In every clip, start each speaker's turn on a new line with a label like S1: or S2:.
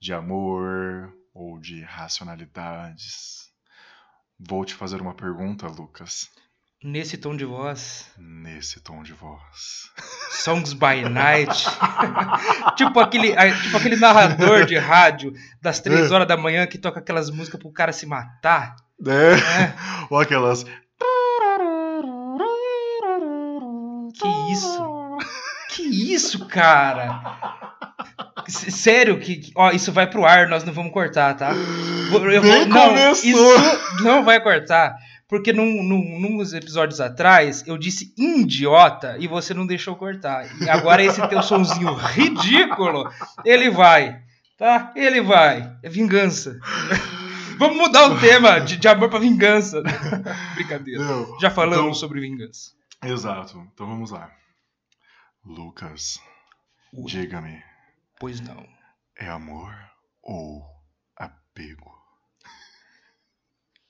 S1: de amor ou de racionalidades. Vou te fazer uma pergunta, Lucas.
S2: Nesse tom de voz.
S1: Nesse tom de voz.
S2: Songs by Night. tipo, aquele, tipo aquele narrador de rádio das três é. horas da manhã que toca aquelas músicas pro cara se matar.
S1: É. é. Ou aquelas.
S2: Que isso? Que isso, cara? Sério que. Ó, isso vai pro ar, nós não vamos cortar, tá?
S1: Eu vou, não, começou.
S2: isso não vai cortar. Porque num, num, nos episódios atrás eu disse idiota e você não deixou cortar. E agora esse teu sonzinho ridículo, ele vai. Tá? Ele vai. É vingança. Vamos mudar o tema de, de amor para vingança. Brincadeira. Já falamos então, sobre vingança.
S1: Exato. Então vamos lá. Lucas, diga-me.
S2: Pois não.
S1: É amor ou apego?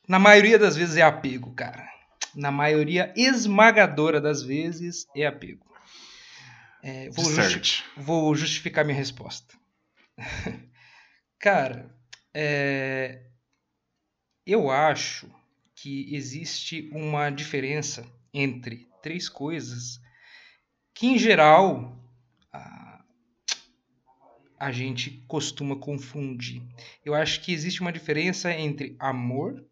S2: Na maioria das vezes é apego, cara. Na maioria esmagadora das vezes é apego. É, vou, justi vou, justificar minha resposta. cara, é, eu acho que existe uma diferença entre três coisas que, em geral, a, a gente costuma confundir. Eu acho que existe uma diferença entre amor,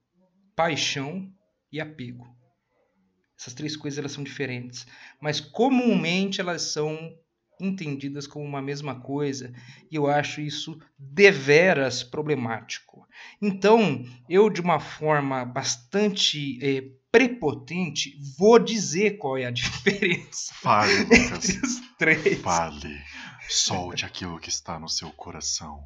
S2: paixão e apego. Essas três coisas elas são diferentes, mas comumente elas são entendidas como uma mesma coisa, e eu acho isso deveras problemático. Então, eu de uma forma bastante é, prepotente vou dizer qual é a diferença
S1: Fale, Lucas.
S2: entre os três.
S1: Fale. Solte aquilo que está no seu coração.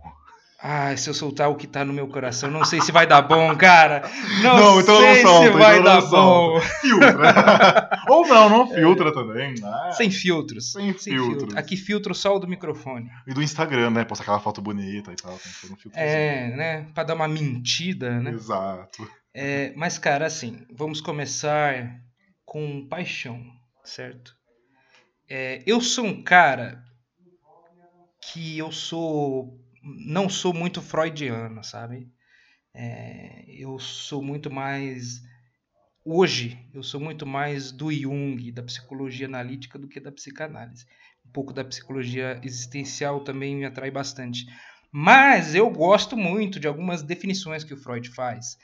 S2: Ah, se eu soltar o que tá no meu coração, não sei se vai dar bom, cara. Não,
S1: não então
S2: sei
S1: não solta,
S2: se vai
S1: então
S2: dar bom.
S1: Filtra. Ou não, não filtra é. também. Né?
S2: Sem filtros.
S1: Sem, Sem filtros.
S2: Filtro. Aqui filtro só o do microfone.
S1: E do Instagram, né? Posta aquela foto bonita e tal. Tem que ter um.
S2: É, né? Pra dar uma mentida, né?
S1: Exato.
S2: É, mas, cara, assim, vamos começar com paixão, certo? É, eu sou um cara que eu sou não sou muito freudiano, sabe? É, eu sou muito mais. Hoje, eu sou muito mais do Jung, da psicologia analítica, do que da psicanálise. Um pouco da psicologia existencial também me atrai bastante. Mas eu gosto muito de algumas definições que o Freud faz.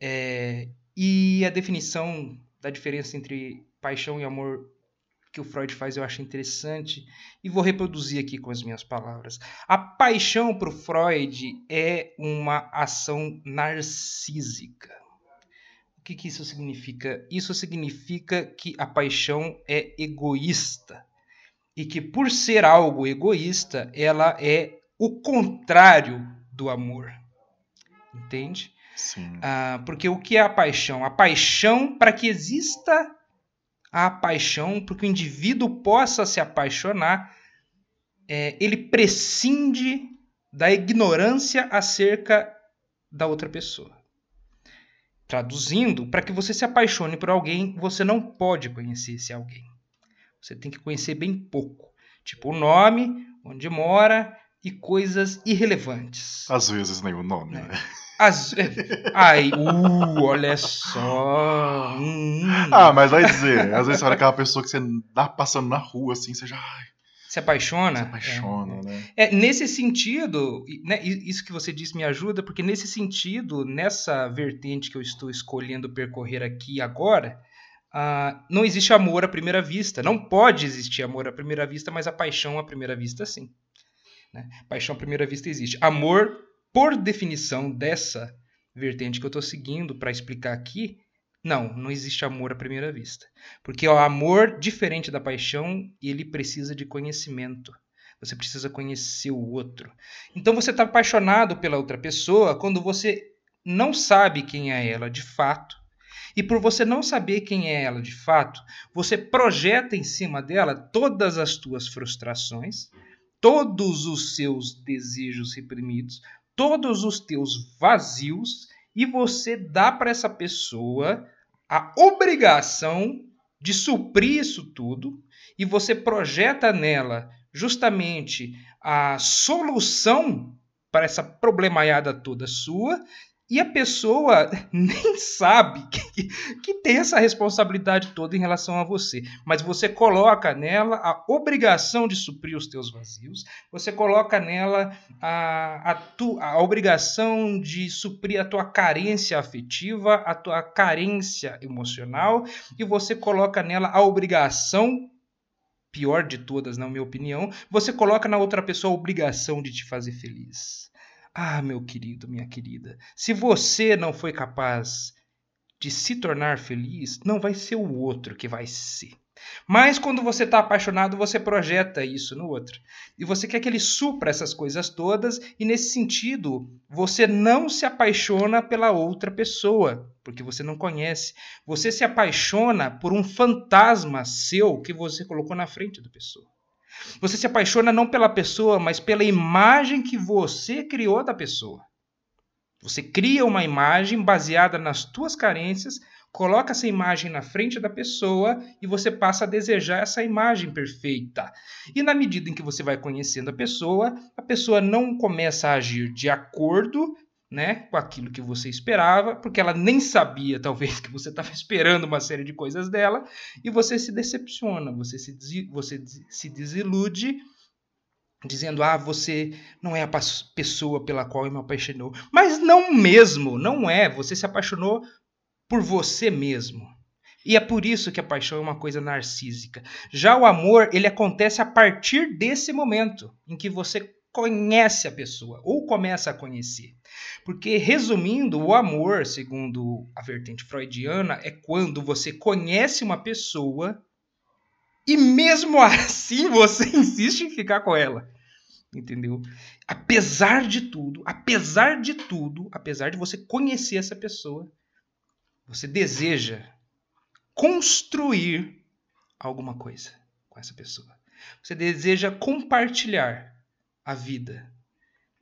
S2: É, e a definição da diferença entre paixão e amor que o Freud faz eu acho interessante e vou reproduzir aqui com as minhas palavras. A paixão para o Freud é uma ação narcísica. O que, que isso significa? Isso significa que a paixão é egoísta e que, por ser algo egoísta, ela é o contrário do amor. Entende?
S1: Sim.
S2: Ah, porque o que é a paixão? A paixão, para que exista a paixão, para que o indivíduo possa se apaixonar, é, ele prescinde da ignorância acerca da outra pessoa. Traduzindo, para que você se apaixone por alguém, você não pode conhecer esse alguém. Você tem que conhecer bem pouco. Tipo o nome, onde mora e coisas irrelevantes.
S1: Às vezes nem o nome, é. né?
S2: As... Ai, uh, olha só. Hum.
S1: Ah, mas vai dizer, às vezes você olha aquela pessoa que você dá passando na rua assim, você já. Ai,
S2: se apaixona? Se
S1: apaixona,
S2: é,
S1: né?
S2: É, nesse sentido, né, isso que você disse me ajuda, porque nesse sentido, nessa vertente que eu estou escolhendo percorrer aqui agora, uh, não existe amor à primeira vista. Não pode existir amor à primeira vista, mas a paixão à primeira vista, sim. Né? Paixão à primeira vista existe. Amor por definição dessa vertente que eu estou seguindo para explicar aqui, não, não existe amor à primeira vista. Porque o amor, diferente da paixão, ele precisa de conhecimento. Você precisa conhecer o outro. Então você está apaixonado pela outra pessoa quando você não sabe quem é ela de fato. E por você não saber quem é ela de fato, você projeta em cima dela todas as tuas frustrações, todos os seus desejos reprimidos, todos os teus vazios e você dá para essa pessoa a obrigação de suprir isso tudo e você projeta nela justamente a solução para essa problemaiada toda sua e a pessoa nem sabe que, que, tem essa responsabilidade toda em relação a você. Mas você coloca nela a obrigação de suprir os teus vazios, você coloca nela a, a, tu, a obrigação de suprir a tua carência afetiva, a tua carência emocional, e você coloca nela a obrigação pior de todas, na minha opinião, você coloca na outra pessoa a obrigação de te fazer feliz. Ah, meu querido, minha querida, se você não foi capaz de se tornar feliz, não vai ser o outro que vai ser. Mas quando você está apaixonado, você projeta isso no outro. E você quer que ele supra essas coisas todas, e nesse sentido, você não se apaixona pela outra pessoa, porque você não conhece. Você se apaixona por um fantasma seu que você colocou na frente da pessoa. Você se apaixona não pela pessoa, mas pela imagem que você criou da pessoa. Você cria uma imagem baseada nas tuas carências, coloca essa imagem na frente da pessoa e você passa a desejar essa imagem perfeita. E na medida em que você vai conhecendo a pessoa, a pessoa não começa a agir de acordo né, com aquilo que você esperava, porque ela nem sabia, talvez, que você estava esperando uma série de coisas dela, e você se decepciona, você se, você se desilude, dizendo: Ah, você não é a pessoa pela qual eu me apaixonou. Mas não mesmo, não é. Você se apaixonou por você mesmo. E é por isso que a paixão é uma coisa narcísica. Já o amor, ele acontece a partir desse momento em que você conhece a pessoa ou começa a conhecer. Porque, resumindo, o amor, segundo a vertente freudiana, é quando você conhece uma pessoa e mesmo assim você insiste em ficar com ela. Entendeu? Apesar de tudo, apesar de tudo, apesar de você conhecer essa pessoa, você deseja construir alguma coisa com essa pessoa. Você deseja compartilhar a vida.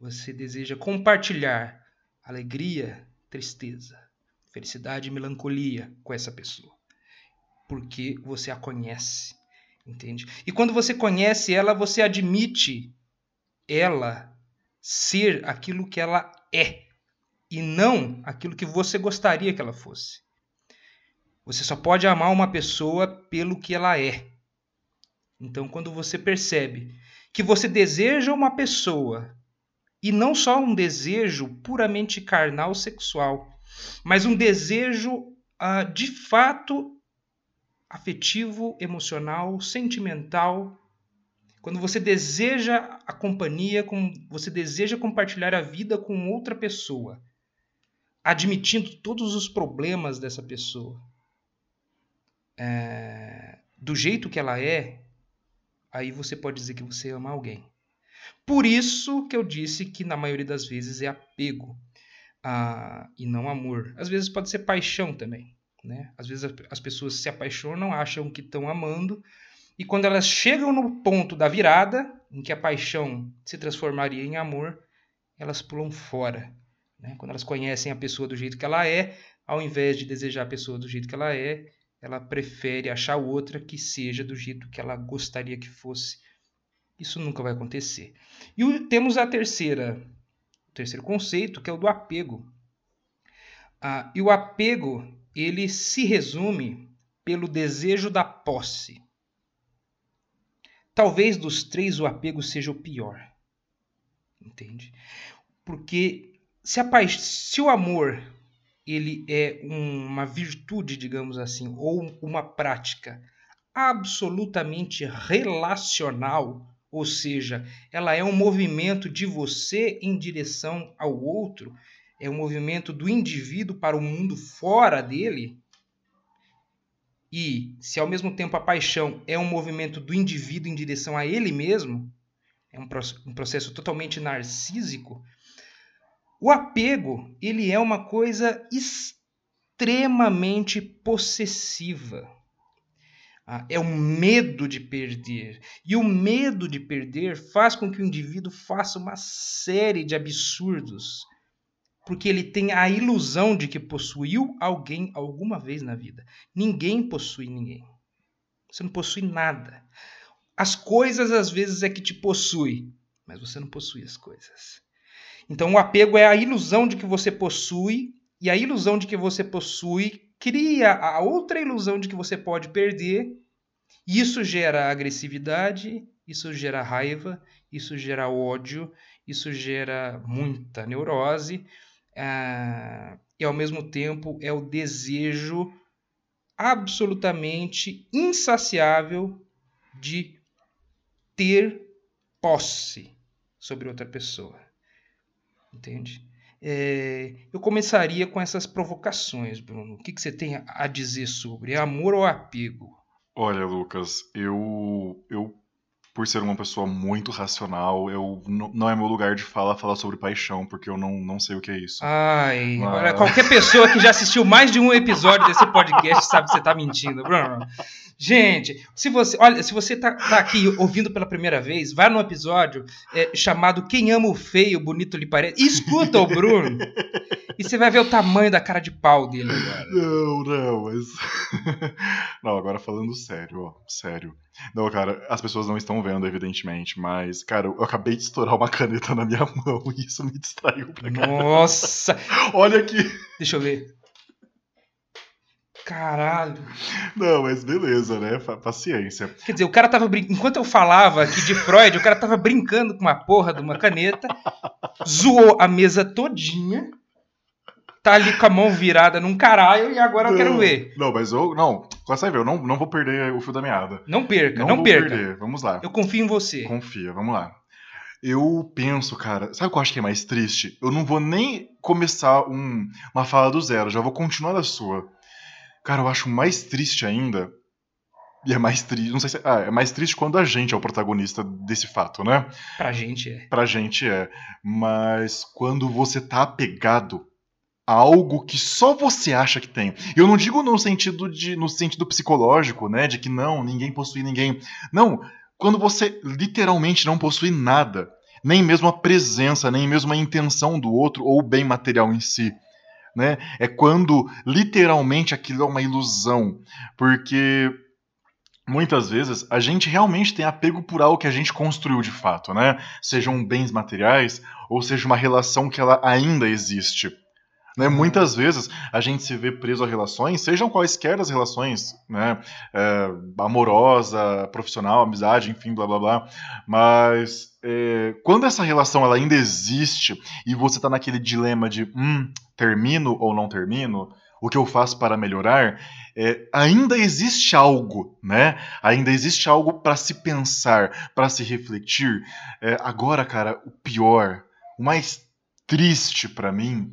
S2: Você deseja compartilhar alegria, tristeza, felicidade e melancolia com essa pessoa. Porque você a conhece, entende? E quando você conhece ela, você admite ela ser aquilo que ela é e não aquilo que você gostaria que ela fosse. Você só pode amar uma pessoa pelo que ela é. Então, quando você percebe que você deseja uma pessoa e não só um desejo puramente carnal sexual, mas um desejo uh, de fato afetivo, emocional, sentimental. Quando você deseja a companhia, com, você deseja compartilhar a vida com outra pessoa, admitindo todos os problemas dessa pessoa, é, do jeito que ela é, aí você pode dizer que você ama alguém. Por isso que eu disse que na maioria das vezes é apego ah, e não amor. Às vezes pode ser paixão também. Né? Às vezes as pessoas se apaixonam, acham que estão amando, e quando elas chegam no ponto da virada, em que a paixão se transformaria em amor, elas pulam fora. Né? Quando elas conhecem a pessoa do jeito que ela é, ao invés de desejar a pessoa do jeito que ela é, ela prefere achar outra que seja do jeito que ela gostaria que fosse. Isso nunca vai acontecer. E temos a terceira, o terceiro conceito, que é o do apego. Ah, e o apego, ele se resume pelo desejo da posse. Talvez dos três o apego seja o pior. Entende? Porque se, a, se o amor ele é uma virtude, digamos assim, ou uma prática absolutamente relacional, ou seja, ela é um movimento de você em direção ao outro, é um movimento do indivíduo para o mundo fora dele. E se ao mesmo tempo a paixão é um movimento do indivíduo em direção a ele mesmo, é um processo totalmente narcísico, o apego, ele é uma coisa extremamente possessiva. Ah, é o medo de perder. E o medo de perder faz com que o indivíduo faça uma série de absurdos, porque ele tem a ilusão de que possuiu alguém alguma vez na vida. Ninguém possui ninguém. Você não possui nada. as coisas às vezes é que te possui, mas você não possui as coisas. Então o apego é a ilusão de que você possui e a ilusão de que você possui cria a outra ilusão de que você pode perder. E isso gera agressividade, isso gera raiva, isso gera ódio, isso gera muita neurose. Ah, e ao mesmo tempo é o desejo absolutamente insaciável de ter posse sobre outra pessoa. Entende? É, eu começaria com essas provocações, Bruno. O que, que você tem a dizer sobre amor ou apego?
S1: Olha, Lucas, eu, eu por ser uma pessoa muito racional, eu não é meu lugar de fala falar sobre paixão, porque eu não, não sei o que é isso.
S2: Ai, Mas... qualquer pessoa que já assistiu mais de um episódio desse podcast sabe que você tá mentindo, Bruno. Gente, se você, olha, se você tá, tá aqui ouvindo pela primeira vez, vai no episódio é, chamado Quem Ama o Feio, Bonito lhe parece, e escuta o Bruno. e você vai ver o tamanho da cara de pau dele agora.
S1: Não, não, mas. não, agora falando sério, ó, sério. Não, cara, as pessoas não estão vendo, evidentemente, mas, cara, eu acabei de estourar uma caneta na minha mão e isso me distraiu pra
S2: caramba. Nossa!
S1: Olha aqui!
S2: Deixa eu ver. Caralho.
S1: Não, mas beleza, né? Paciência.
S2: Quer dizer, o cara tava brincando. Enquanto eu falava aqui de Freud, o cara tava brincando com uma porra de uma caneta, zoou a mesa todinha tá ali com a mão virada num caralho e agora não, eu quero ver.
S1: Não, mas eu. Não, você vai ver, eu não, não vou perder o fio da meada.
S2: Não perca, não, não perca. Perder.
S1: Vamos lá.
S2: Eu confio em você.
S1: Confia, vamos lá. Eu penso, cara, sabe o que eu acho que é mais triste? Eu não vou nem começar um, uma fala do zero, já vou continuar da sua. Cara, eu acho mais triste ainda. E é mais triste, não sei se. Ah, é mais triste quando a gente é o protagonista desse fato, né?
S2: Pra gente é.
S1: Pra gente é. Mas quando você tá apegado algo que só você acha que tem. Eu não digo no sentido de no sentido psicológico, né, de que não, ninguém possui ninguém. Não, quando você literalmente não possui nada, nem mesmo a presença, nem mesmo a intenção do outro ou o bem material em si. Né? É quando literalmente aquilo é uma ilusão, porque muitas vezes a gente realmente tem apego por algo que a gente construiu de fato, né? Sejam bens materiais ou seja uma relação que ela ainda existe. Né? Muitas vezes a gente se vê preso a relações, sejam quaisquer as relações, né? É, amorosa, profissional, amizade, enfim, blá blá blá. Mas é, quando essa relação ela ainda existe e você está naquele dilema de hum, termino ou não termino, o que eu faço para melhorar, é, ainda existe algo, né? Ainda existe algo para se pensar, para se refletir. É, agora, cara, o pior, o mais triste para mim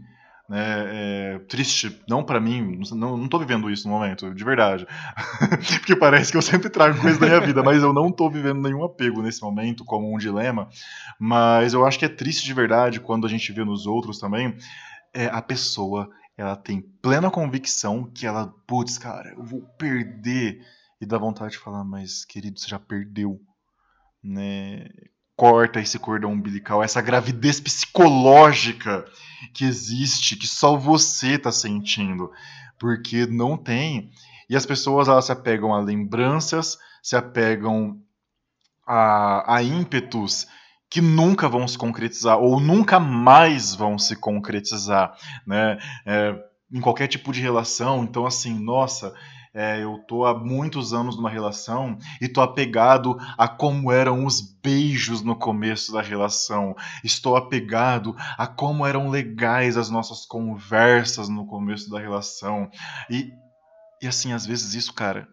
S1: é, é, triste, não para mim, não, não tô vivendo isso no momento, de verdade. Porque parece que eu sempre trago coisas da minha vida, mas eu não tô vivendo nenhum apego nesse momento como um dilema. Mas eu acho que é triste de verdade quando a gente vê nos outros também, é, a pessoa ela tem plena convicção que ela, putz, cara, eu vou perder. E dá vontade de falar, mas querido, você já perdeu. Né? Corta esse cordão umbilical, essa gravidez psicológica que existe, que só você está sentindo, porque não tem. E as pessoas elas se apegam a lembranças, se apegam a, a ímpetos que nunca vão se concretizar ou nunca mais vão se concretizar, né? É, em qualquer tipo de relação. Então, assim, nossa, é, eu tô há muitos anos numa relação e tô apegado a como eram os beijos no começo da relação. Estou apegado a como eram legais as nossas conversas no começo da relação. E, e assim, às vezes isso, cara,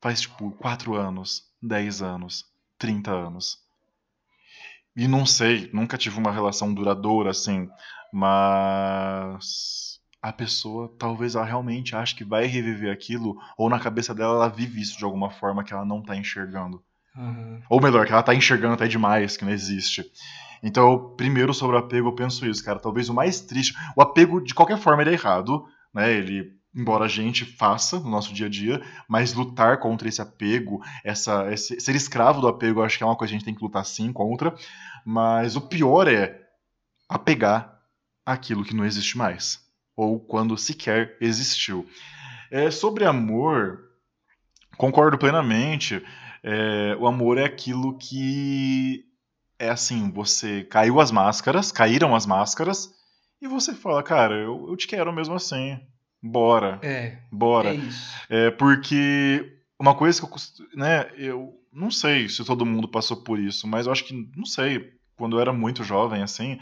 S1: faz tipo 4 anos, 10 anos, 30 anos. E não sei, nunca tive uma relação duradoura assim, mas a pessoa talvez ela realmente ache que vai reviver aquilo, ou na cabeça dela ela vive isso de alguma forma que ela não tá enxergando. Uhum. Ou melhor, que ela tá enxergando até demais, que não existe. Então, primeiro sobre o apego, eu penso isso, cara. Talvez o mais triste. O apego, de qualquer forma, ele é errado, né? Ele. Embora a gente faça no nosso dia a dia, mas lutar contra esse apego, essa, esse, ser escravo do apego, eu acho que é uma coisa que a gente tem que lutar sim contra. Mas o pior é apegar aquilo que não existe mais ou quando sequer existiu. É, sobre amor, concordo plenamente. É, o amor é aquilo que é assim, você caiu as máscaras, caíram as máscaras, e você fala, cara, eu, eu te quero mesmo assim. Bora.
S2: É.
S1: Bora.
S2: É isso.
S1: É porque uma coisa que eu, né, eu não sei se todo mundo passou por isso, mas eu acho que, não sei, quando eu era muito jovem, assim,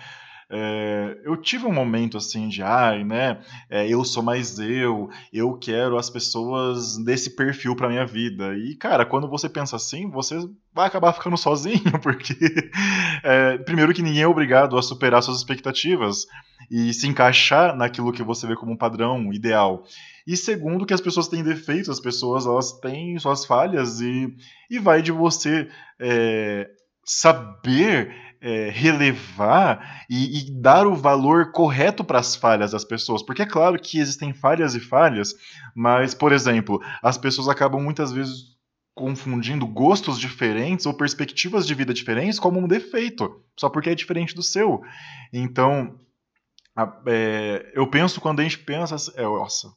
S1: é, eu tive um momento assim de, ai, né, é, eu sou mais eu, eu quero as pessoas desse perfil pra minha vida. E, cara, quando você pensa assim, você vai acabar ficando sozinho, porque, é, primeiro que ninguém é obrigado a superar suas expectativas e se encaixar naquilo que você vê como um padrão ideal. E segundo, que as pessoas têm defeitos, as pessoas elas têm suas falhas e, e vai de você saber é, relevar e, e dar o valor correto para as falhas das pessoas. Porque é claro que existem falhas e falhas, mas, por exemplo, as pessoas acabam muitas vezes confundindo gostos diferentes ou perspectivas de vida diferentes como um defeito, só porque é diferente do seu. Então, a- é, eu penso quando a gente pensa. É, nossa,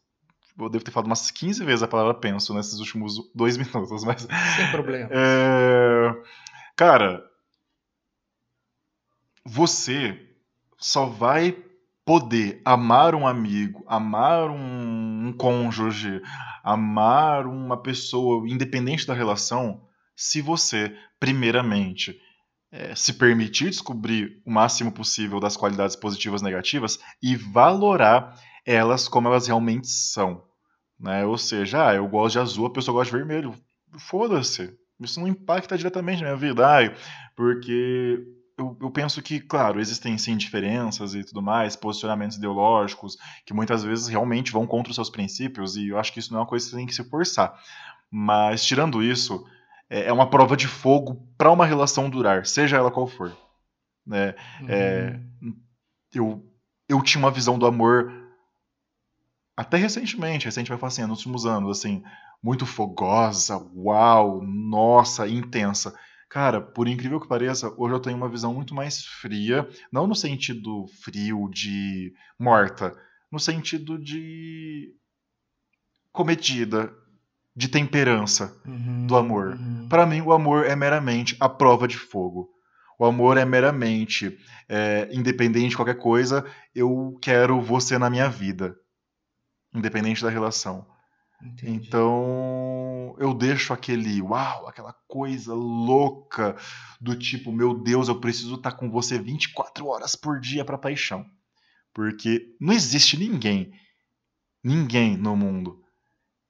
S1: eu devo ter falado umas 15 vezes a palavra penso nesses últimos dois minutos, mas.
S2: Sem problema.
S1: É, cara, você só vai poder amar um amigo, amar um, um cônjuge, amar uma pessoa, independente da relação, se você, primeiramente, é, se permitir descobrir o máximo possível das qualidades positivas e negativas e valorar elas como elas realmente são. Né? Ou seja, ah, eu gosto de azul, a pessoa gosta de vermelho. Foda-se. Isso não impacta diretamente na minha vida. Ai, porque eu, eu penso que, claro, existem sim diferenças e tudo mais, posicionamentos ideológicos que muitas vezes realmente vão contra os seus princípios, e eu acho que isso não é uma coisa que você tem que se forçar. Mas, tirando isso, é é uma prova de fogo para uma relação durar, seja ela qual for. né? É,
S2: Uhum.
S1: eu, eu tinha uma visão do amor até recentemente, recente vai falar assim, nos últimos anos, assim, muito fogosa, uau, nossa, intensa. Cara, por incrível que pareça, hoje eu tenho uma visão muito mais fria, não no sentido frio de morta, no sentido de comedida, de temperança
S2: Uhum,
S1: do amor.
S2: uhum.
S1: Para mim, o amor é meramente a prova de fogo. O amor é meramente, é, independente de qualquer coisa, eu quero você na minha vida, independente da relação.
S2: Entendi.
S1: Então, eu deixo aquele uau, aquela coisa louca do tipo, meu Deus, eu preciso estar com você 24 horas por dia para paixão. Porque não existe ninguém, ninguém no mundo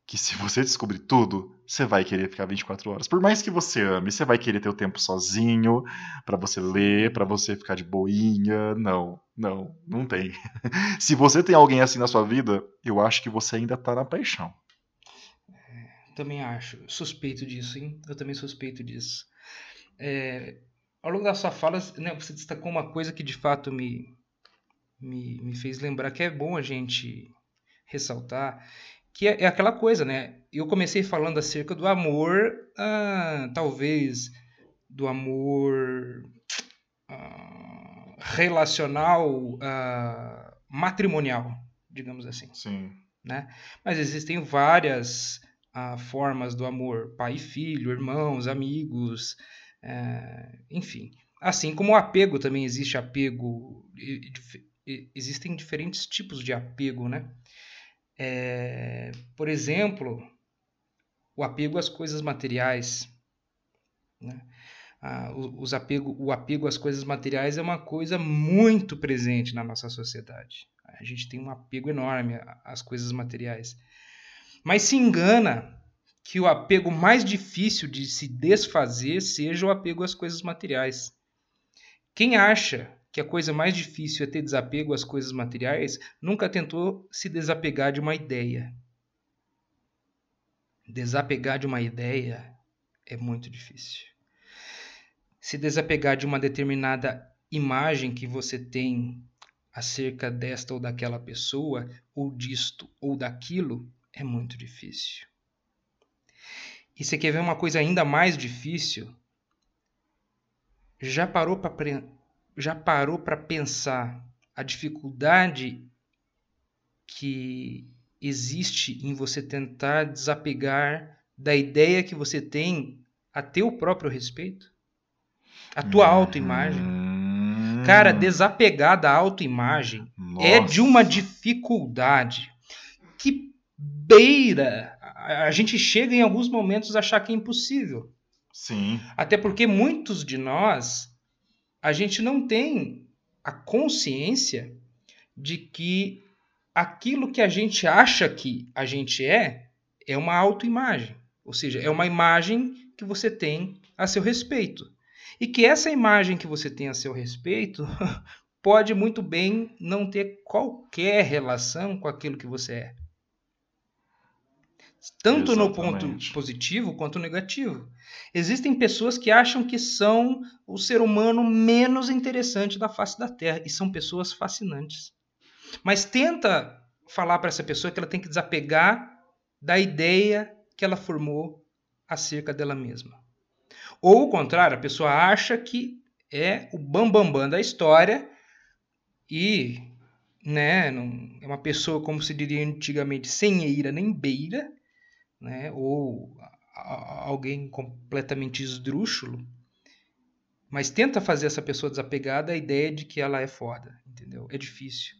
S1: que se você descobrir tudo, você vai querer ficar 24 horas. Por mais que você ame, você vai querer ter o tempo sozinho, pra você ler, pra você ficar de boinha. Não, não, não tem. se você tem alguém assim na sua vida, eu acho que você ainda tá na paixão.
S2: Também acho. Suspeito disso, hein? Eu também suspeito disso. É, ao longo da sua fala, né, você destacou uma coisa que de fato me, me, me fez lembrar que é bom a gente ressaltar, que é, é aquela coisa, né? Eu comecei falando acerca do amor, ah, talvez do amor ah, relacional, ah, matrimonial, digamos assim
S1: Sim.
S2: né? Mas existem várias ah, formas do amor, pai e filho, irmãos, amigos, eh, enfim. Assim como o apego também existe apego, existem diferentes tipos de apego, né? Eh, por exemplo, o apego às coisas materiais, né? Ah, os apego, o apego às coisas materiais é uma coisa muito presente na nossa sociedade. A gente tem um apego enorme a- às coisas materiais. Mas se engana que o apego mais difícil de se desfazer seja o apego às coisas materiais. Quem acha que a coisa mais difícil é ter desapego às coisas materiais nunca tentou se desapegar de uma ideia. Desapegar de uma ideia é muito difícil. Se desapegar de uma determinada imagem que você tem acerca desta ou daquela pessoa, ou disto ou daquilo, é muito difícil. E você quer ver uma coisa ainda mais difícil? Já parou para já parou para pensar a dificuldade que existe em você tentar desapegar da ideia que você tem a teu próprio respeito? A tua
S1: Hum,
S2: autoimagem? Cara, desapegar da autoimagem é de uma dificuldade beira. A gente chega em alguns momentos a achar que é impossível.
S1: Sim.
S2: Até porque muitos de nós, a gente não tem a consciência de que aquilo que a gente acha que a gente é, é uma autoimagem. Ou seja, é uma imagem que você tem a seu respeito. E que essa imagem que você tem a seu respeito pode muito bem não ter qualquer relação com aquilo que você é. Tanto no ponto
S1: Exatamente.
S2: positivo quanto negativo. Existem pessoas que acham que são o ser humano menos interessante da face da Terra e são pessoas fascinantes. Mas tenta falar para essa pessoa que ela tem que desapegar da ideia que ela formou acerca dela mesma. Ou o contrário, a pessoa acha que é o bambambam bam, bam da história e né, não, é uma pessoa, como se diria antigamente, sem eira nem beira, né, ou a- a- alguém completamente esdrúxulo, mas tenta fazer essa pessoa desapegar da ideia de que ela é foda, entendeu? É difícil.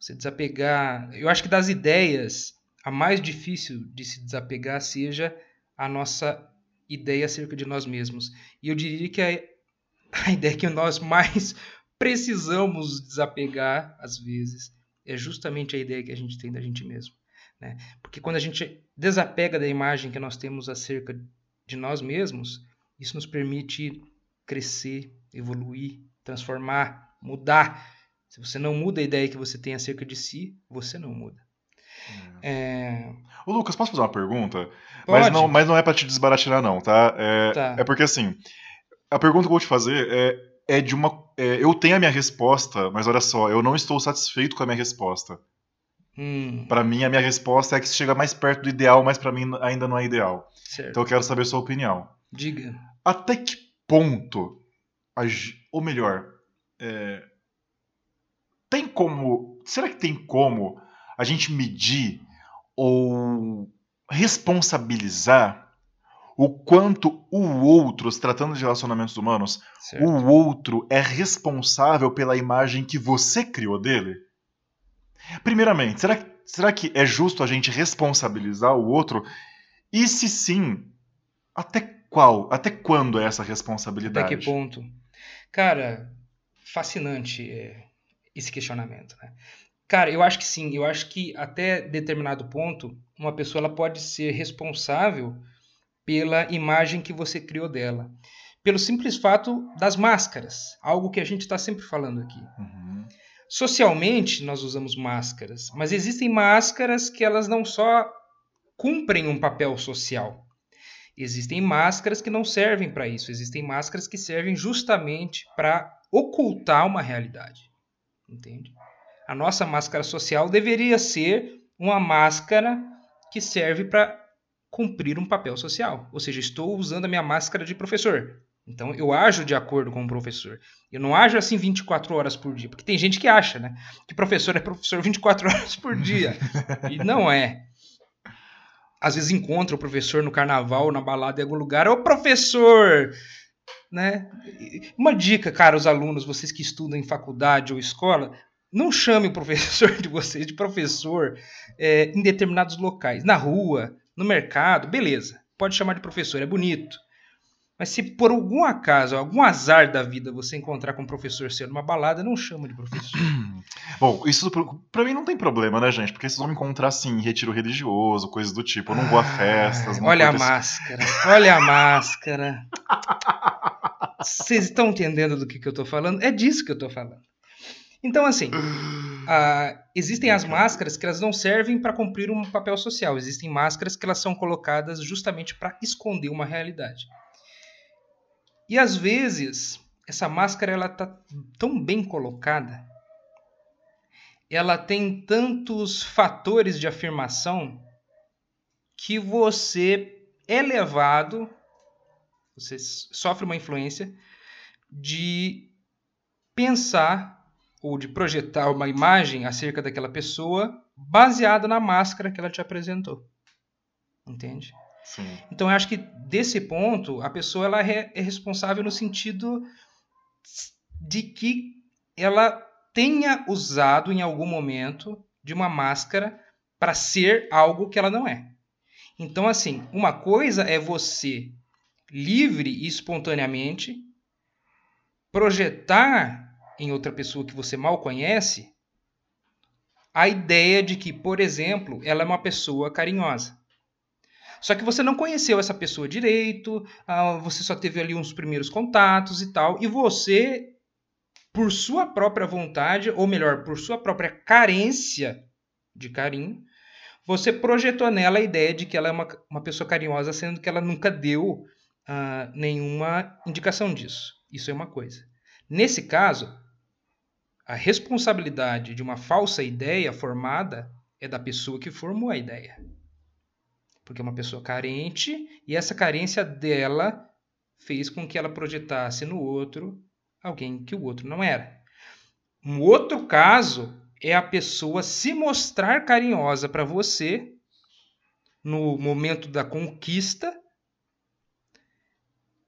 S2: Você desapegar. Eu acho que das ideias, a mais difícil de se desapegar seja a nossa ideia acerca de nós mesmos. E eu diria que a, a ideia que nós mais precisamos desapegar, às vezes, é justamente a ideia que a gente tem da gente mesmo. Né? Porque quando a gente desapega da imagem que nós temos acerca de nós mesmos, isso nos permite crescer, evoluir, transformar, mudar. Se você não muda a ideia que você tem acerca de si, você não muda. É,
S1: Ô, Lucas, posso fazer uma pergunta? Mas
S2: Pode.
S1: não, mas não é pra te desbaratinar, não, tá? É,
S2: Tá.
S1: é porque assim, a pergunta que eu vou te fazer é, é de uma. é, eu tenho a minha resposta, mas olha só, eu não estou satisfeito com a minha resposta.
S2: Hum,
S1: Pra mim, a minha resposta é que chega mais perto do ideal, mas pra mim ainda não é ideal.
S2: certo.
S1: Então eu quero saber a sua opinião.
S2: Diga.
S1: Até que ponto, ou melhor, é, tem como. Será que tem como a gente medir ou responsabilizar o quanto o outro, se tratando de relacionamentos humanos,
S2: Certo.
S1: o outro é responsável pela imagem que você criou dele? Primeiramente, será, que- será que é justo a gente responsabilizar o outro? E se sim, até qual, até quando é essa
S2: Até
S1: responsabilidade?
S2: que ponto? Cara, fascinante é, esse questionamento, né? Cara, eu acho que sim. Eu acho que até determinado ponto, uma pessoa ela pode ser responsável pela imagem que você criou dela. Pelo simples fato das máscaras. Algo que a gente está sempre falando aqui.
S1: Uhum.
S2: Socialmente, nós usamos máscaras, mas existem máscaras que elas não só cumprem um papel social. Existem máscaras que não servem para isso. Existem máscaras que servem justamente para ocultar uma realidade. Entende? A nossa máscara social deveria ser uma máscara que serve para cumprir um papel social. Ou seja, estou usando a minha máscara de professor. Então eu ajo de acordo com o professor. Eu não ajo assim 24 horas por dia, porque tem gente que acha, né, que professor é professor 24 horas por dia. e não é. Às vezes encontra o professor no carnaval, na balada em algum lugar, ô professor, né? Uma dica, cara, os alunos, vocês que estudam em faculdade ou escola, não chame o professor de vocês de professor é, em determinados locais, na rua, no mercado, beleza. Pode chamar de professor, é bonito. Mas se por algum acaso, algum azar da vida você encontrar com um professor seu numa balada, não chama de professor.
S1: Bom, isso pra mim não tem problema, né, gente? Porque vocês vão me encontrar assim, em retiro religioso, coisas do tipo. Eu não vou a festas.
S2: Ah, Olha a máscara, olha a máscara. Vocês estão entendendo do que, que eu tô falando? É disso que eu tô falando. Então, assim, ah, existem as máscaras que elas não servem para cumprir um papel social. Existem máscaras que elas são colocadas justamente para esconder uma realidade. E às vezes, essa máscara ela tá tão bem colocada, ela tem tantos fatores de afirmação que você é levado, você sofre uma influência de pensar ou de projetar uma imagem acerca daquela pessoa baseado na máscara que ela te apresentou. Entende? Então eu acho que desse ponto a pessoa ela é é responsável no sentido de que ela tenha usado em algum momento de uma máscara para ser algo que ela não é. Então assim, uma coisa é você livre e espontaneamente projetar em outra pessoa que você mal conhece a ideia de que, por exemplo, ela é uma pessoa carinhosa. Só que você não conheceu essa pessoa direito, ah, você só teve ali uns primeiros contatos e tal, e você, por sua própria vontade, ou melhor, por sua própria carência de carinho, você projetou nela a ideia de que ela é uma, uma pessoa carinhosa, sendo que ela nunca deu ah, nenhuma indicação disso. Isso é uma coisa. Nesse caso, a responsabilidade de uma falsa ideia formada é da pessoa que formou a ideia. Porque é uma pessoa carente e essa carência dela fez com que ela projetasse no outro alguém que o outro não era. Um outro caso é a pessoa se mostrar carinhosa para você no momento da conquista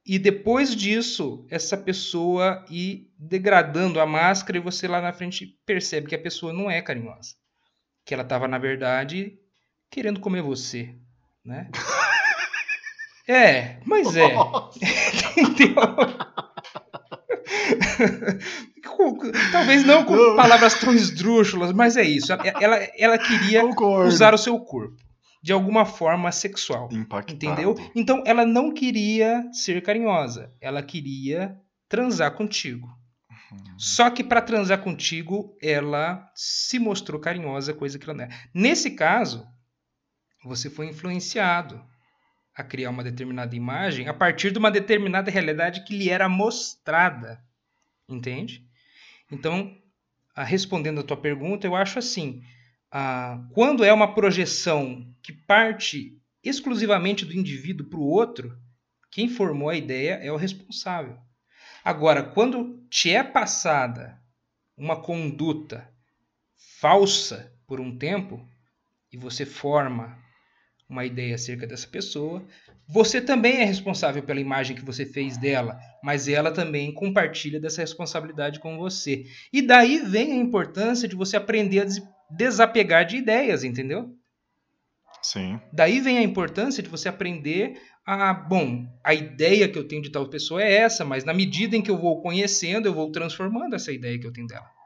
S2: e depois disso, essa pessoa ir degradando a máscara e você lá na frente percebe que a pessoa não é carinhosa. Que ela estava, na verdade, querendo comer você, né? É, mas é. Entendeu? Talvez não com palavras tão esdrúxulas, mas é isso. Ela, ela queria
S1: Concordo.
S2: usar o seu corpo de alguma forma sexual.
S1: Impactado.
S2: Entendeu? Então ela não queria ser carinhosa, ela queria transar contigo.
S1: Uhum.
S2: Só que para transar contigo, ela se mostrou carinhosa, coisa que ela não é. Nesse caso, você foi influenciado a criar uma determinada imagem a partir de uma determinada realidade que lhe era mostrada. Entende? Então, a- respondendo a tua pergunta, eu acho assim: ah, quando é uma projeção que parte exclusivamente do indivíduo para o outro, quem formou a ideia é o responsável. Agora, quando te é passada uma conduta falsa por um tempo e você forma uma ideia acerca dessa pessoa, você também é responsável pela imagem que você fez dela, mas ela também compartilha dessa responsabilidade com você. E daí vem a importância de você aprender a des- desapegar de ideias, entendeu?
S1: Sim.
S2: Daí vem a importância de você aprender a, bom, a ideia que eu tenho de tal pessoa é essa, mas na medida em que eu vou conhecendo, eu vou transformando essa ideia que eu tenho dela.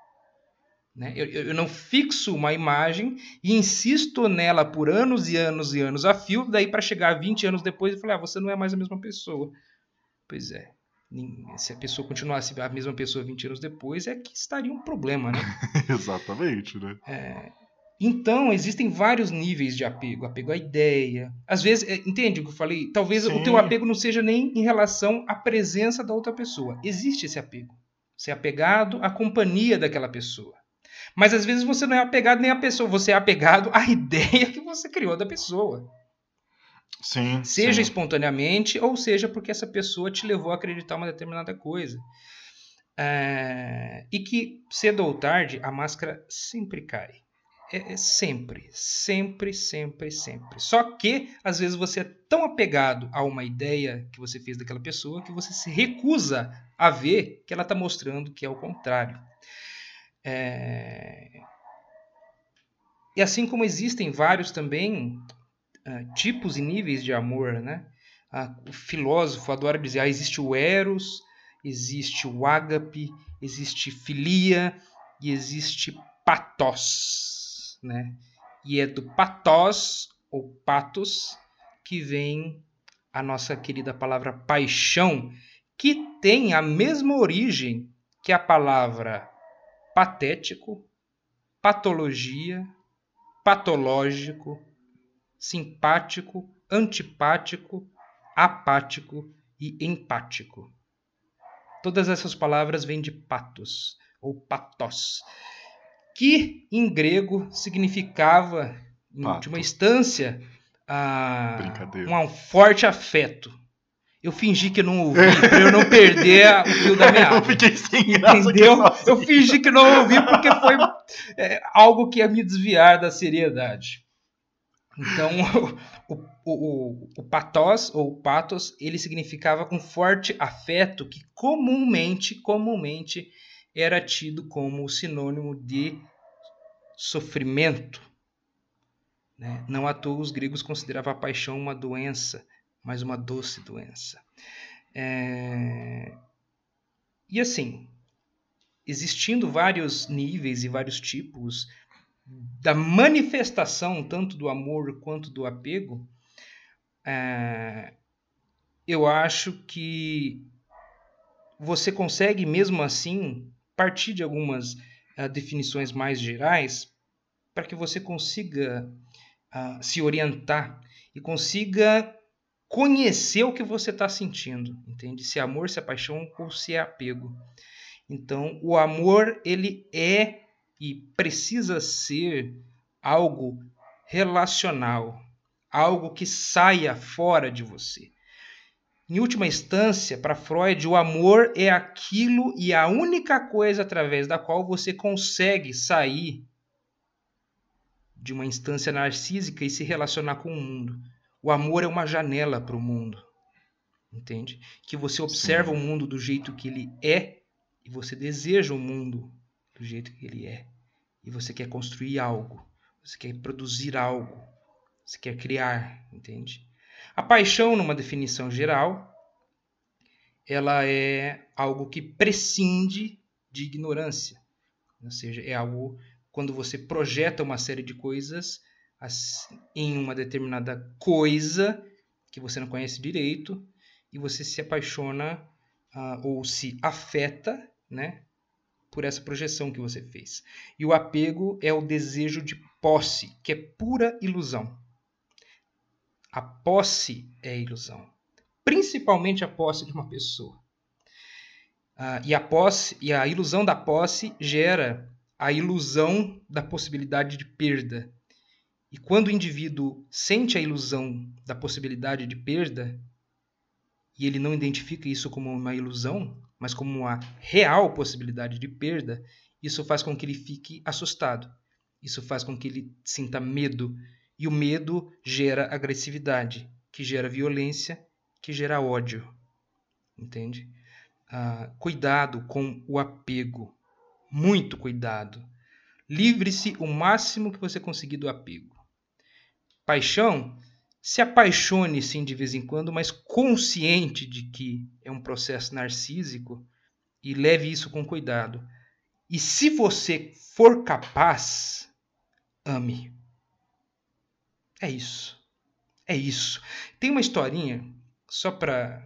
S2: Né? Eu, eu não fixo uma imagem e insisto nela por anos e anos e anos a fio, daí para chegar 20 anos depois e falar, ah, você não é mais a mesma pessoa. Pois é. Se a pessoa continuasse a mesma pessoa 20 anos depois, é que estaria um problema, né?
S1: Exatamente, né?
S2: Então, existem vários níveis de apego. Apego à ideia. Às vezes, é, entende o que eu falei? Talvez o
S1: Sim.
S2: teu apego não seja nem em relação à presença da outra pessoa. Existe esse apego. Você é apegado à companhia daquela pessoa. Mas às vezes você não é apegado nem à pessoa, você é apegado à ideia que você criou da pessoa.
S1: Sim.
S2: Seja
S1: sim.
S2: espontaneamente ou seja porque essa pessoa te levou a acreditar uma determinada coisa. É, E que cedo ou tarde a máscara sempre cai. É, é sempre, sempre, sempre, sempre. Só que às vezes você é tão apegado a uma ideia que você fez daquela pessoa que você se recusa a ver que ela está mostrando que é o contrário. É, E assim como existem vários também ah, tipos e níveis de amor, né? Ah, o filósofo adora dizer, ah, existe o eros, existe o ágape, existe filia e existe patos, né? E é do patos ou patos que vem a nossa querida palavra paixão, que tem a mesma origem que a palavra patético, patologia, patológico, simpático, antipático, apático e empático. Todas essas palavras vêm de patos ou patos, que em grego significava, em
S1: Pato.
S2: última instância, ah,
S1: Brincadeira.
S2: um forte afeto. Eu fingi que não ouvi para eu não perder a- o fio da meada.
S1: Eu fiquei sem graça
S2: Entendeu? Eu fingi que não ouvi porque foi é, algo que ia me desviar da seriedade. Então, o, o, o, o patos ou patos, ele significava um forte afeto que comumente, comumente era tido como sinônimo de sofrimento. Né? Não à toa os gregos consideravam a paixão uma doença, mas uma doce doença. É... E assim, existindo vários níveis e vários tipos da manifestação tanto do amor quanto do apego, é, eu acho que você consegue mesmo assim partir de algumas uh, definições mais gerais para que você consiga uh, se orientar e consiga conhecer o que você está sentindo, entende? Se é amor, se é paixão ou se é apego. Então, o amor ele é e precisa ser algo relacional, algo que saia fora de você. Em última instância, para Freud, o amor é aquilo e a única coisa através da qual você consegue sair de uma instância narcísica e se relacionar com o mundo. O amor é uma janela para o mundo. Entende? Que você observa Sim. o mundo do jeito que ele é e você deseja o mundo do jeito que ele é e você quer construir algo, você quer produzir algo, você quer criar, entende? A paixão, numa definição geral, ela é algo que prescinde de ignorância. Ou seja, é algo quando você projeta uma série de coisas em uma determinada coisa que você não conhece direito e você se apaixona uh, ou se afeta, né, por essa projeção que você fez. E o apego é o desejo de posse, que é pura ilusão. A posse é ilusão, principalmente a posse de uma pessoa. Ah, e a posse e a ilusão da posse gera a ilusão da possibilidade de perda. E quando o indivíduo sente a ilusão da possibilidade de perda e ele não identifica isso como uma ilusão, mas como uma real possibilidade de perda, isso faz com que ele fique assustado. Isso faz com que ele sinta medo. E o medo gera agressividade, que gera violência, que gera ódio. Entende? Ah, cuidado com o apego. Muito cuidado. Livre-se o máximo que você conseguir do apego. Paixão se apaixone sim de vez em quando, mas consciente de que é um processo narcísico e leve isso com cuidado. E se você for capaz, ame. É isso. É isso. Tem uma historinha, só pra.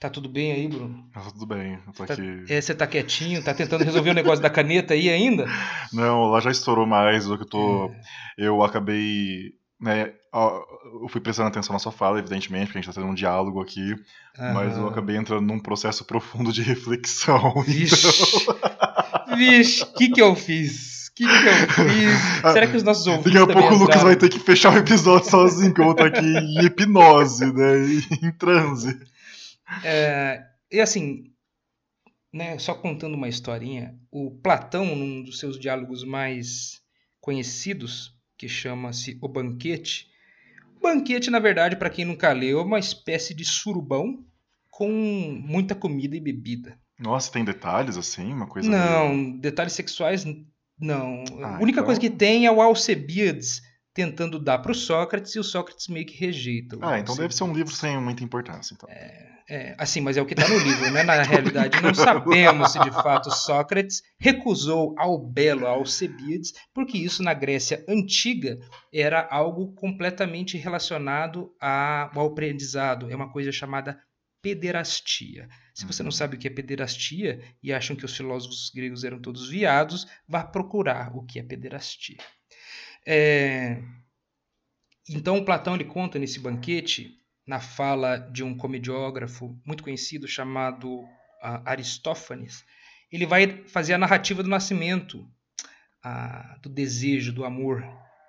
S2: Tá tudo bem aí, Bruno?
S1: Tá tudo bem, eu tô
S2: tá,
S1: aqui.
S2: É, você tá quietinho, tá tentando resolver o negócio da caneta aí ainda?
S1: Não, lá já estourou mais do que eu tô. É. Eu acabei né, eu fui prestando atenção na sua fala, evidentemente, porque a gente está tendo um diálogo aqui, uhum. mas eu acabei entrando num processo profundo de reflexão.
S2: Vixe, então... vixe, o que, que eu fiz? O que, que eu fiz? Será que os nossos ouvintes.
S1: Daqui a pouco o Lucas vai ter que fechar o episódio sozinho, que eu vou estar aqui em hipnose, né? Em transe.
S2: É, e assim, né, só contando uma historinha, o Platão, num dos seus diálogos mais conhecidos, que chama-se O Banquete. O banquete, na verdade, para quem nunca leu, é uma espécie de surubão com muita comida e bebida.
S1: Nossa, tem detalhes assim? Uma coisa
S2: Não, meio... detalhes sexuais não. Ah, a única então... coisa que tem é o Alcebiades tentando dar para o Sócrates e o Sócrates meio que rejeita.
S1: Ah, então deve ser um livro sem muita importância. Então.
S2: É, é, assim, mas é o que está no livro, né? Na realidade, não sabemos se de fato Sócrates recusou ao belo Alcebiades, porque isso na Grécia antiga era algo completamente relacionado ao aprendizado. É uma coisa chamada pederastia. Se você não uhum. sabe o que é pederastia e acham que os filósofos gregos eram todos viados, vá procurar o que é pederastia. É... Então Platão ele conta nesse banquete na fala de um comediógrafo muito conhecido chamado uh, Aristófanes, ele vai fazer a narrativa do nascimento, uh, do desejo, do amor,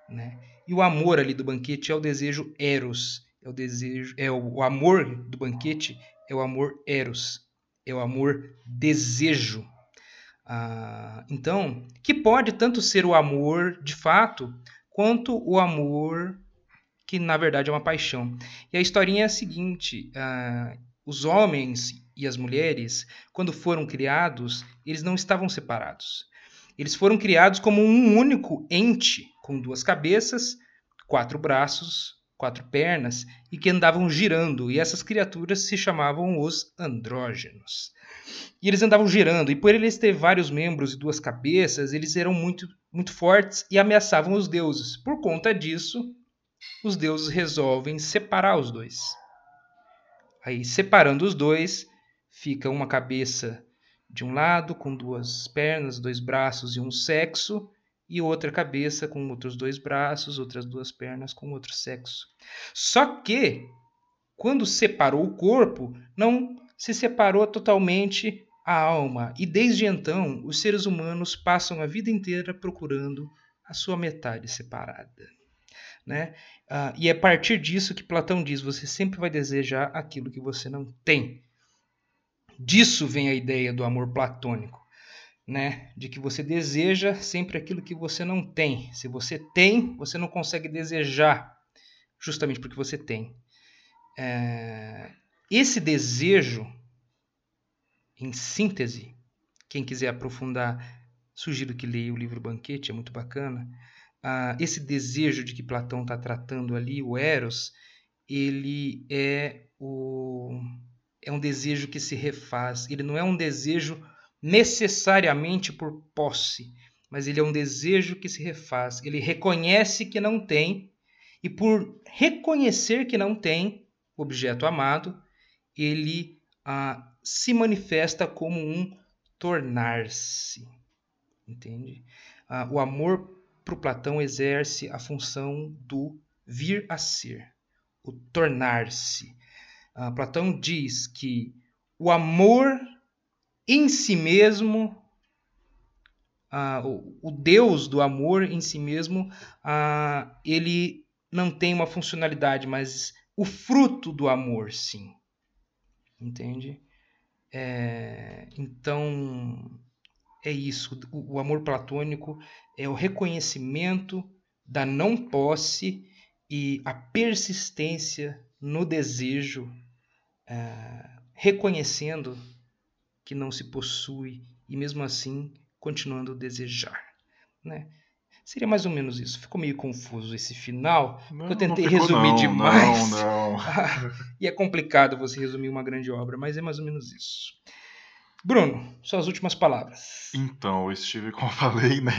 S2: né? E o amor ali do banquete é o desejo eros, é o desejo, é o, o amor do banquete é o amor eros, é o amor desejo. Uh, então, que pode tanto ser o amor de fato, quanto o amor que na verdade é uma paixão. E a historinha é a seguinte: uh, os homens e as mulheres, quando foram criados, eles não estavam separados. Eles foram criados como um único ente, com duas cabeças, quatro braços, quatro pernas e que andavam girando. E essas criaturas se chamavam os andrógenos. E eles andavam girando, e por eles ter vários membros e duas cabeças, eles eram muito, muito fortes e ameaçavam os deuses. Por conta disso, os deuses resolvem separar os dois. Aí, separando os dois, fica uma cabeça de um lado, com duas pernas, dois braços e um sexo, e outra cabeça com outros dois braços, outras duas pernas com outro sexo. Só que, quando separou o corpo, não se separou totalmente a alma, e desde então os seres humanos passam a vida inteira procurando a sua metade separada. Né? Uh, e é a partir disso que Platão diz: você sempre vai desejar aquilo que você não tem. Disso vem a ideia do amor platônico, né? De que você deseja sempre aquilo que você não tem. Se você tem, você não consegue desejar, justamente porque você tem. É... Esse desejo, em síntese, quem quiser aprofundar, sugiro que leia o livro Banquete, é muito bacana ah, esse desejo de que Platão está tratando ali, o Eros, ele é, o, é um desejo que se refaz. Ele não é um desejo necessariamente por posse, mas ele é um desejo que se refaz. Ele reconhece que não tem, e por reconhecer que não tem objeto amado, ele ah, se manifesta como um tornar-se. Entende? Ah, o amor para o Platão exerce a função do vir a ser, o tornar-se. Uh, Platão diz que o amor em si mesmo, uh, o, Deus do amor em si mesmo, uh, ele não tem uma funcionalidade, mas o fruto do amor, sim. Entende? É, então, é isso. O, o amor platônico é o reconhecimento da não posse e a persistência no desejo, é, reconhecendo que não se possui e mesmo assim continuando a desejar. Né? Seria mais ou menos isso. Ficou meio confuso esse final.
S1: Não,
S2: eu tentei
S1: ficou,
S2: resumir
S1: não,
S2: demais.
S1: Não, não.
S2: e é complicado você resumir uma grande obra, mas é mais ou menos isso. Bruno, suas últimas palavras.
S1: Então, eu estive, como eu falei, né?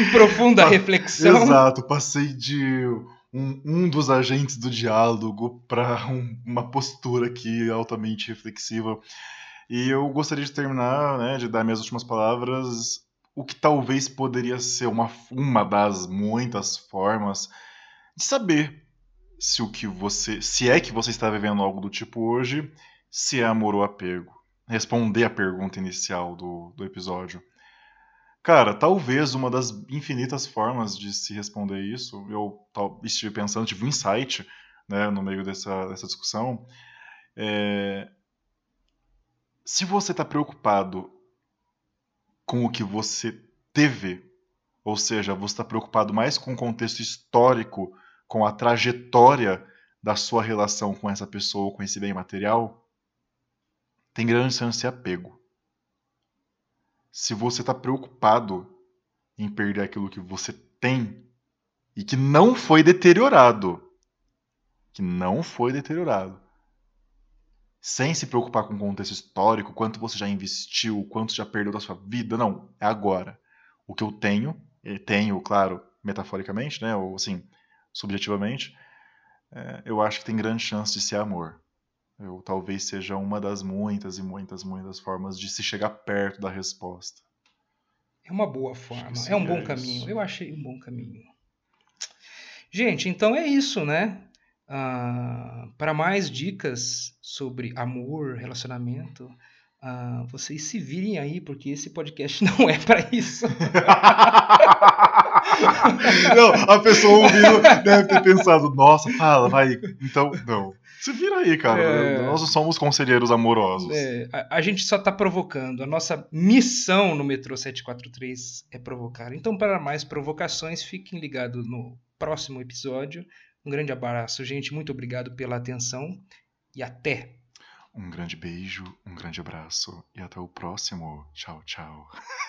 S2: Em profunda reflexão.
S1: Exato, passei de um, um dos agentes do diálogo para um, uma postura aqui altamente reflexiva. E eu gostaria de terminar, né, de dar minhas últimas palavras, o que talvez poderia ser uma, uma das muitas formas de saber se o que você, se é que você está vivendo algo do tipo hoje, se é amor ou apego responder a pergunta inicial do, do episódio. Cara, talvez uma das infinitas formas de se responder isso, eu estive pensando, tive um insight né, no meio dessa, dessa discussão. É, se você está preocupado com o que você teve, ou seja, você está preocupado mais com o contexto histórico, com a trajetória da sua relação com essa pessoa, com esse bem material, tem grande chance de apego. Se você está preocupado em perder aquilo que você tem e que não foi deteriorado, que não foi deteriorado, sem se preocupar com o contexto histórico, quanto você já investiu, quanto já perdeu da sua vida, não, é agora. O que eu tenho, tenho, claro, metaforicamente, né, ou assim, subjetivamente, é, eu acho que tem grande chance de ser amor. Eu talvez seja uma das muitas e muitas, muitas formas de se chegar perto da resposta.
S2: É uma boa forma, é um bom é caminho. Eu achei um bom caminho. Gente, então é isso, né? Uh, para mais dicas sobre amor, relacionamento, uh, vocês se virem aí, porque esse podcast não é para isso.
S1: não, a pessoa ouvindo deve ter pensado, nossa, fala, vai. Então, não. Se vira aí, cara. É... Nós somos conselheiros amorosos.
S2: É, a, a, gente só está provocando. A nossa missão no Metrô 743 é provocar. Então, para mais provocações, fiquem ligados no próximo episódio, Um grande abraço, gente. Muito obrigado pela atenção e até.
S1: Um grande beijo, um grande abraço e até o próximo. Tchau, tchau.